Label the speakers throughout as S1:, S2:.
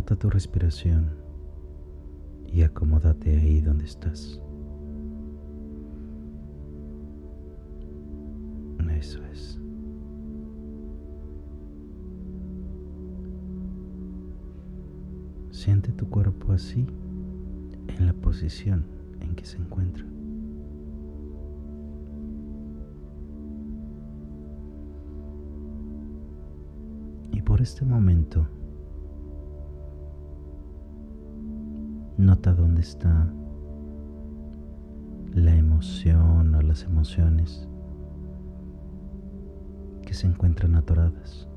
S1: Nota tu respiración y acomódate ahí donde estás. Eso es. Siente tu cuerpo así en la posición en que se encuentra. Y por este momento, nota dónde está la emoción o las emociones que se encuentran atoradas.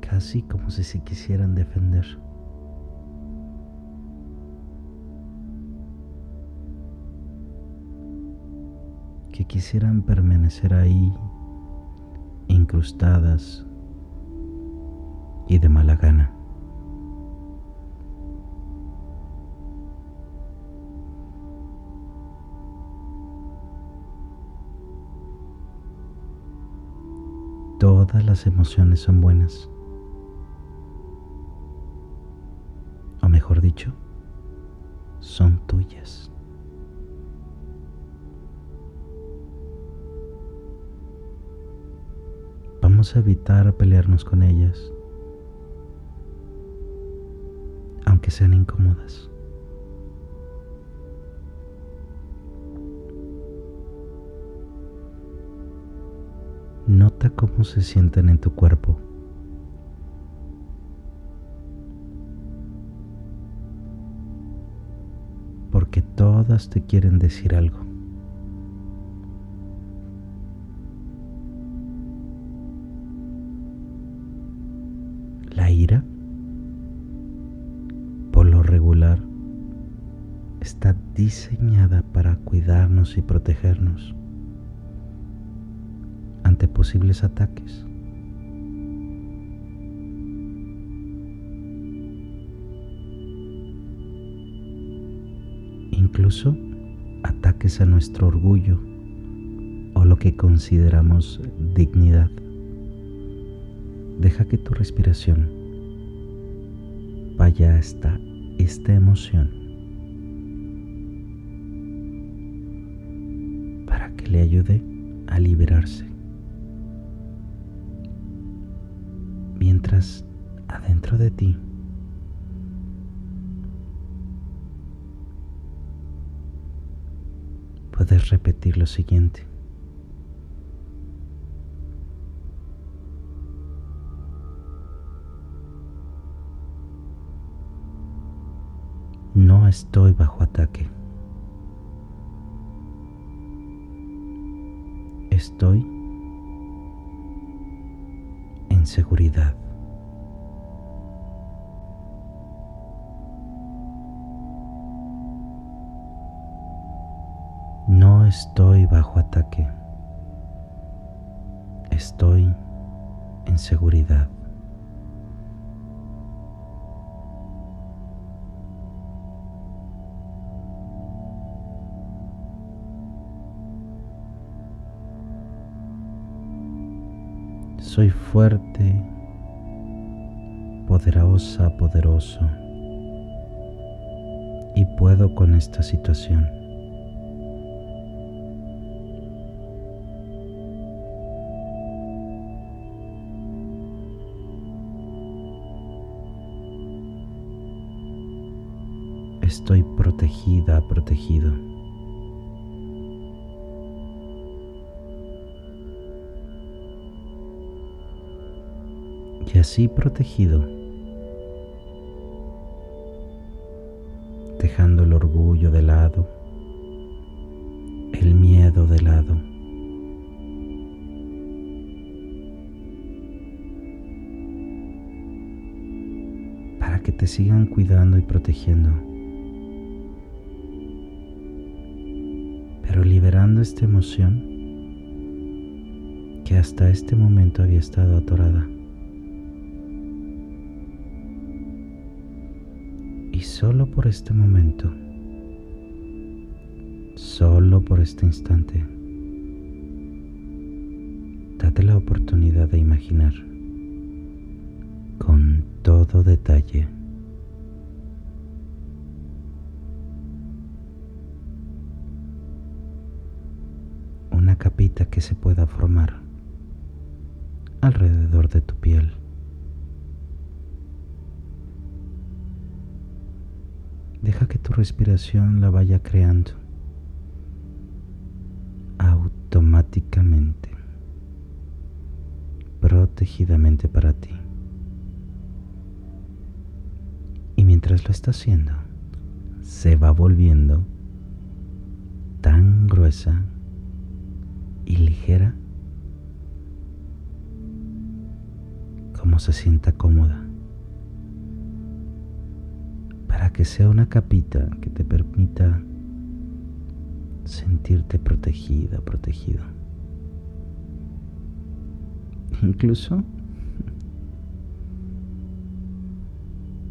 S1: Casi como si se quisieran defender. Que quisieran permanecer ahí, incrustadas y de mala gana. Todas las emociones son buenas. O mejor dicho, son tuyas. Vamos a evitar pelearnos con ellas, aunque sean incómodas. Nota cómo se sienten en tu cuerpo. Porque todas te quieren decir algo. Regular, está diseñada para cuidarnos y protegernos ante posibles ataques. Incluso ataques a nuestro orgullo o lo que consideramos dignidad. Deja que tu respiración vaya hasta esta emoción para que le ayude a liberarse. mientras adentro de ti puedes repetir lo siguiente. Estoy bajo ataque. Estoy en seguridad. No estoy bajo ataque. Estoy en seguridad. Soy fuerte, poderosa, poderoso y puedo con esta situación. Estoy protegida, protegido. Y así protegido, dejando el orgullo de lado, el miedo de lado. Para que te sigan cuidando y protegiendo. Pero liberando esta emoción que hasta este momento había estado atorada. Solo por este momento, solo por este instante, date la oportunidad de imaginar con todo detalle una capita que se pueda formar alrededor de tu piel. Respiración la vaya creando automáticamente, protegidamente para ti. Y mientras lo está haciendo, se va volviendo tan gruesa y ligera como se sienta cómoda que sea una capita que te permita sentirte protegida, protegido. Incluso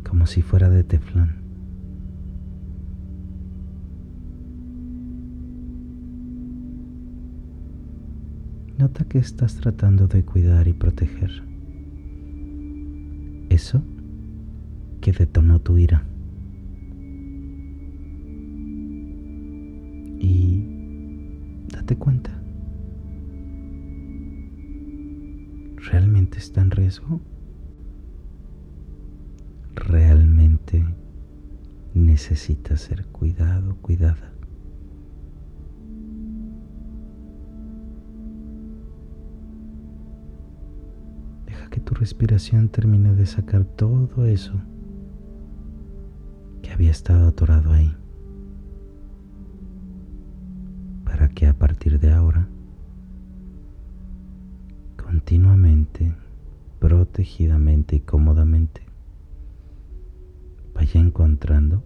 S1: como si fuera de teflón. Nota que estás tratando de cuidar y proteger. Eso que detonó tu ira. Date cuenta. ¿Realmente está en riesgo? ¿Realmente necesita ser cuidado, cuidada? Deja que tu respiración termine de sacar todo eso que había estado atorado ahí. A partir de ahora, continuamente, protegidamente y cómodamente, vaya encontrando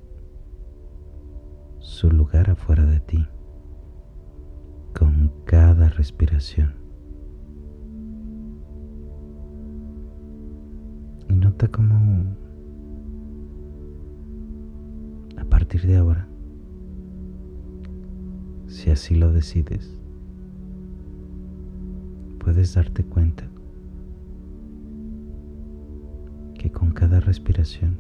S1: su lugar afuera de ti con cada respiración. Y nota cómo a partir de ahora si así lo decides, puedes darte cuenta que con cada respiración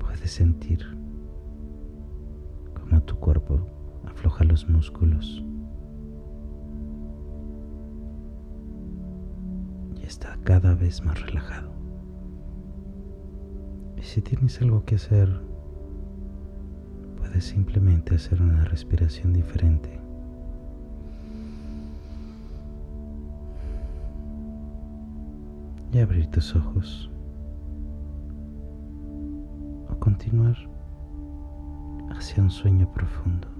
S1: puedes sentir como tu cuerpo afloja los músculos y está cada vez más relajado. Y si tienes algo que hacer simplemente hacer una respiración diferente. Y abrir tus ojos. O continuar hacia un sueño profundo.